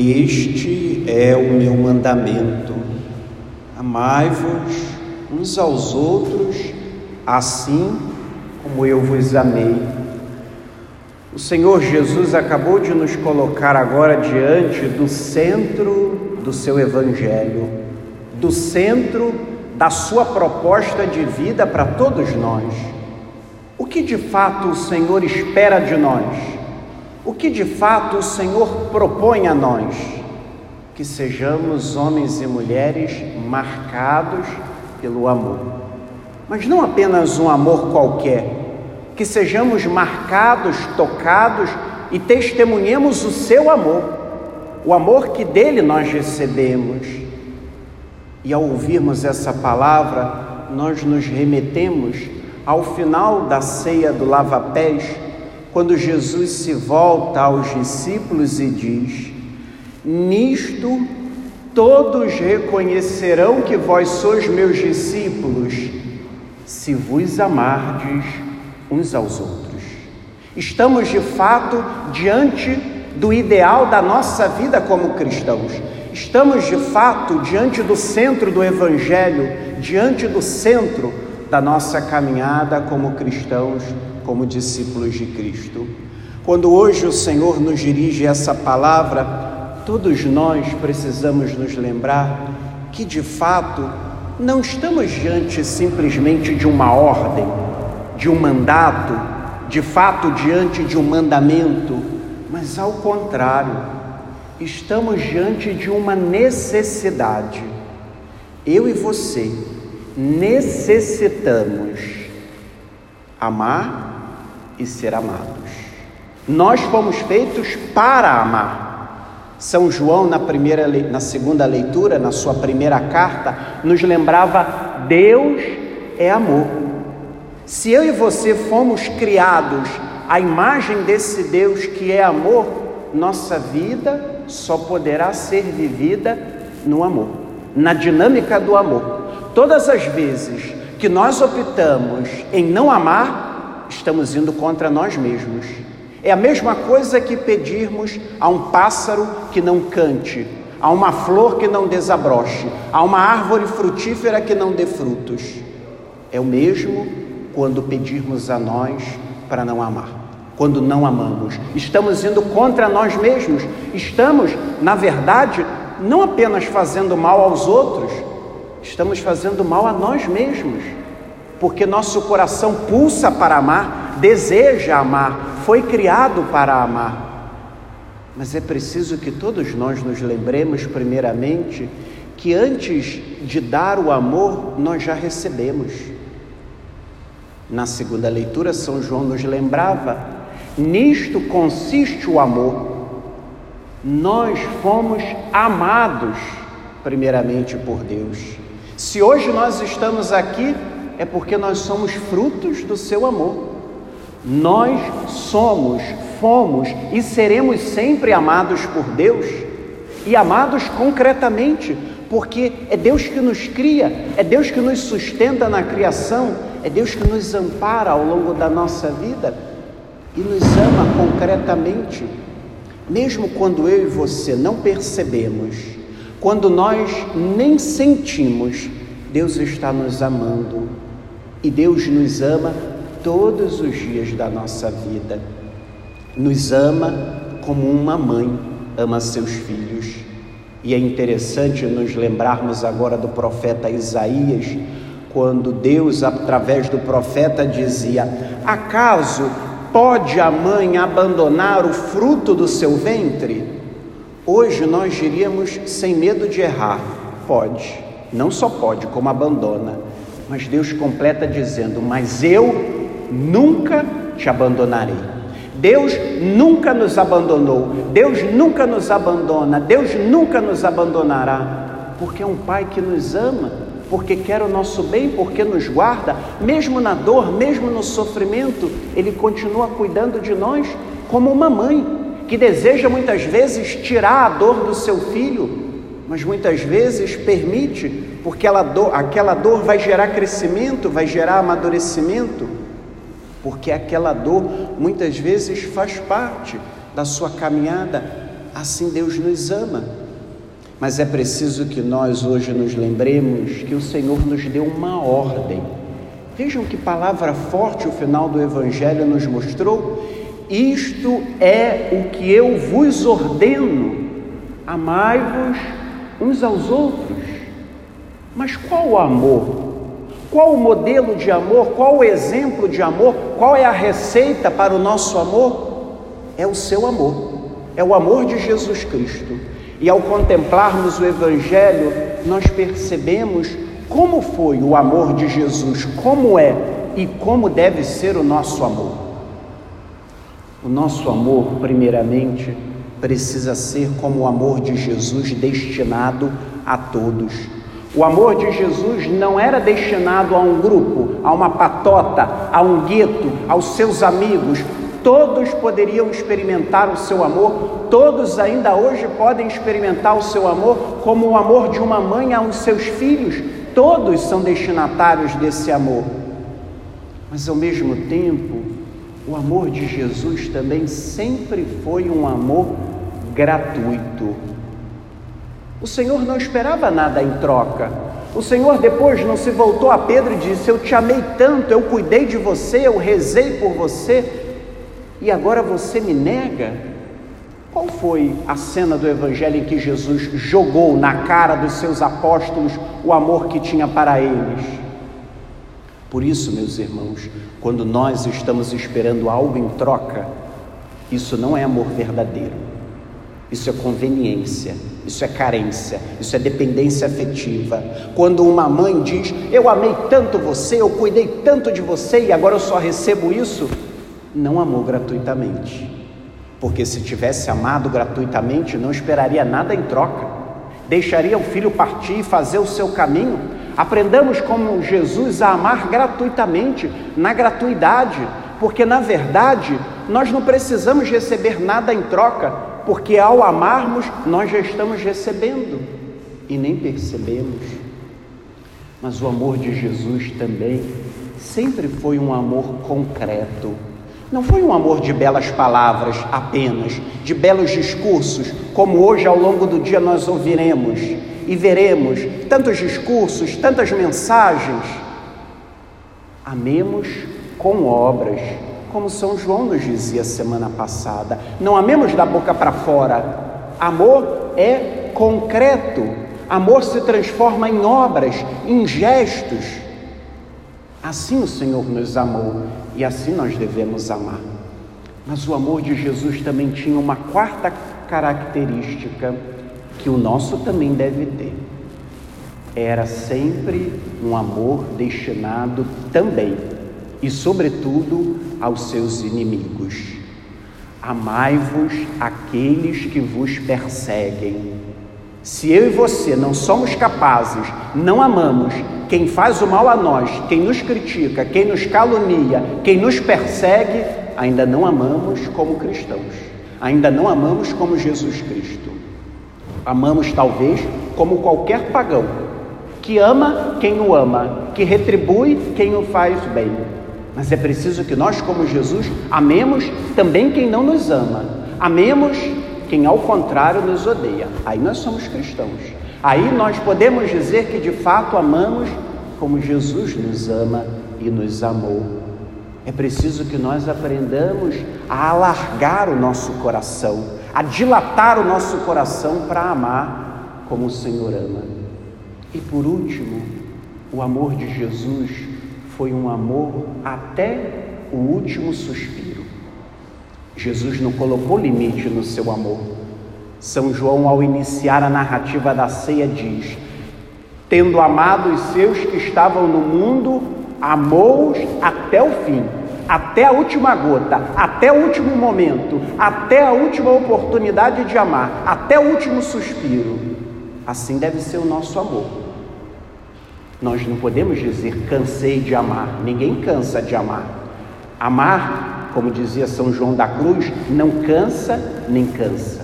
Este é o meu mandamento: amai-vos uns aos outros, assim como eu vos amei. O Senhor Jesus acabou de nos colocar agora diante do centro do seu Evangelho, do centro da sua proposta de vida para todos nós. O que de fato o Senhor espera de nós? O que de fato o Senhor propõe a nós? Que sejamos homens e mulheres marcados pelo amor. Mas não apenas um amor qualquer, que sejamos marcados, tocados e testemunhemos o seu amor, o amor que dele nós recebemos. E ao ouvirmos essa palavra, nós nos remetemos ao final da ceia do lava-pés quando Jesus se volta aos discípulos e diz: Nisto todos reconhecerão que vós sois meus discípulos, se vos amardes uns aos outros. Estamos de fato diante do ideal da nossa vida como cristãos. Estamos de fato diante do centro do Evangelho, diante do centro da nossa caminhada como cristãos como discípulos de Cristo. Quando hoje o Senhor nos dirige essa palavra, todos nós precisamos nos lembrar que de fato não estamos diante simplesmente de uma ordem, de um mandato, de fato diante de um mandamento, mas ao contrário, estamos diante de uma necessidade. Eu e você necessitamos amar e ser amados. Nós fomos feitos para amar. São João, na, primeira, na segunda leitura, na sua primeira carta, nos lembrava: Deus é amor. Se eu e você fomos criados à imagem desse Deus que é amor, nossa vida só poderá ser vivida no amor, na dinâmica do amor. Todas as vezes que nós optamos em não amar, estamos indo contra nós mesmos. É a mesma coisa que pedirmos a um pássaro que não cante, a uma flor que não desabroche, a uma árvore frutífera que não dê frutos. É o mesmo quando pedirmos a nós para não amar, quando não amamos. Estamos indo contra nós mesmos, estamos, na verdade, não apenas fazendo mal aos outros, estamos fazendo mal a nós mesmos porque nosso coração pulsa para amar, deseja amar, foi criado para amar. Mas é preciso que todos nós nos lembremos, primeiramente, que antes de dar o amor, nós já recebemos. Na segunda leitura, São João nos lembrava: nisto consiste o amor. Nós fomos amados, primeiramente por Deus. Se hoje nós estamos aqui, é porque nós somos frutos do seu amor. Nós somos, fomos e seremos sempre amados por Deus e amados concretamente, porque é Deus que nos cria, é Deus que nos sustenta na criação, é Deus que nos ampara ao longo da nossa vida e nos ama concretamente. Mesmo quando eu e você não percebemos, quando nós nem sentimos, Deus está nos amando e Deus nos ama todos os dias da nossa vida. Nos ama como uma mãe ama seus filhos. E é interessante nos lembrarmos agora do profeta Isaías, quando Deus, através do profeta, dizia: Acaso pode a mãe abandonar o fruto do seu ventre? Hoje nós diríamos, sem medo de errar: pode, não só pode, como abandona. Mas Deus completa dizendo: Mas eu nunca te abandonarei. Deus nunca nos abandonou, Deus nunca nos abandona, Deus nunca nos abandonará, porque é um Pai que nos ama, porque quer o nosso bem, porque nos guarda, mesmo na dor, mesmo no sofrimento, Ele continua cuidando de nós como uma mãe que deseja muitas vezes tirar a dor do seu filho, mas muitas vezes permite, porque dor, aquela dor vai gerar crescimento, vai gerar amadurecimento, porque aquela dor muitas vezes faz parte da sua caminhada assim Deus nos ama. Mas é preciso que nós hoje nos lembremos que o Senhor nos deu uma ordem. Vejam que palavra forte o final do Evangelho nos mostrou. Isto é o que eu vos ordeno: amai-vos uns aos outros. Mas qual o amor? Qual o modelo de amor? Qual o exemplo de amor? Qual é a receita para o nosso amor? É o seu amor, é o amor de Jesus Cristo. E ao contemplarmos o Evangelho, nós percebemos como foi o amor de Jesus, como é e como deve ser o nosso amor. O nosso amor, primeiramente, precisa ser como o amor de Jesus destinado a todos o amor de Jesus não era destinado a um grupo, a uma patota, a um gueto, aos seus amigos. Todos poderiam experimentar o seu amor, todos ainda hoje podem experimentar o seu amor como o amor de uma mãe aos seus filhos. Todos são destinatários desse amor. Mas ao mesmo tempo, o amor de Jesus também sempre foi um amor gratuito. O Senhor não esperava nada em troca. O Senhor depois não se voltou a Pedro e disse: Eu te amei tanto, eu cuidei de você, eu rezei por você, e agora você me nega? Qual foi a cena do Evangelho em que Jesus jogou na cara dos seus apóstolos o amor que tinha para eles? Por isso, meus irmãos, quando nós estamos esperando algo em troca, isso não é amor verdadeiro. Isso é conveniência, isso é carência, isso é dependência afetiva. Quando uma mãe diz: Eu amei tanto você, eu cuidei tanto de você e agora eu só recebo isso, não amou gratuitamente. Porque se tivesse amado gratuitamente, não esperaria nada em troca, deixaria o filho partir e fazer o seu caminho. Aprendamos como Jesus a amar gratuitamente, na gratuidade, porque na verdade nós não precisamos receber nada em troca, porque ao amarmos nós já estamos recebendo e nem percebemos. Mas o amor de Jesus também sempre foi um amor concreto. Não foi um amor de belas palavras apenas, de belos discursos, como hoje ao longo do dia nós ouviremos e veremos tantos discursos, tantas mensagens. Amemos com obras como São João nos dizia semana passada. Não amemos da boca para fora. Amor é concreto. Amor se transforma em obras, em gestos. Assim o Senhor nos amou e assim nós devemos amar. Mas o amor de Jesus também tinha uma quarta característica que o nosso também deve ter. Era sempre um amor destinado também e, sobretudo, aos seus inimigos. Amai-vos aqueles que vos perseguem. Se eu e você não somos capazes, não amamos quem faz o mal a nós, quem nos critica, quem nos calunia, quem nos persegue, ainda não amamos como cristãos, ainda não amamos como Jesus Cristo. Amamos talvez como qualquer pagão, que ama quem o ama, que retribui quem o faz bem. Mas é preciso que nós, como Jesus, amemos também quem não nos ama. Amemos quem, ao contrário, nos odeia. Aí nós somos cristãos. Aí nós podemos dizer que de fato amamos como Jesus nos ama e nos amou. É preciso que nós aprendamos a alargar o nosso coração, a dilatar o nosso coração para amar como o Senhor ama. E por último, o amor de Jesus foi um amor até o último suspiro. Jesus não colocou limite no seu amor. São João, ao iniciar a narrativa da ceia, diz: Tendo amado os seus que estavam no mundo, amou-os até o fim, até a última gota, até o último momento, até a última oportunidade de amar, até o último suspiro. Assim deve ser o nosso amor. Nós não podemos dizer cansei de amar, ninguém cansa de amar. Amar, como dizia São João da Cruz, não cansa nem cansa.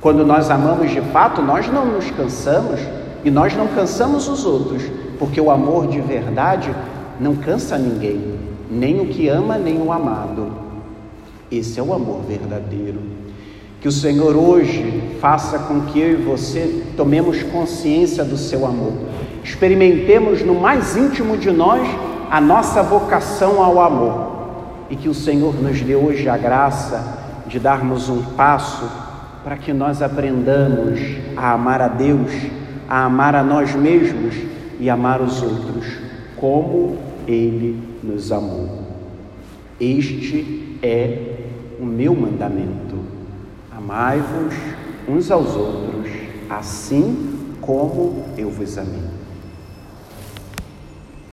Quando nós amamos de fato, nós não nos cansamos e nós não cansamos os outros, porque o amor de verdade não cansa ninguém, nem o que ama, nem o amado. Esse é o amor verdadeiro. Que o Senhor hoje faça com que eu e você tomemos consciência do seu amor, experimentemos no mais íntimo de nós a nossa vocação ao amor e que o Senhor nos dê hoje a graça de darmos um passo para que nós aprendamos a amar a Deus, a amar a nós mesmos e amar os outros como Ele nos amou. Este é o meu mandamento Amai-vos uns aos outros, assim como eu vos amei.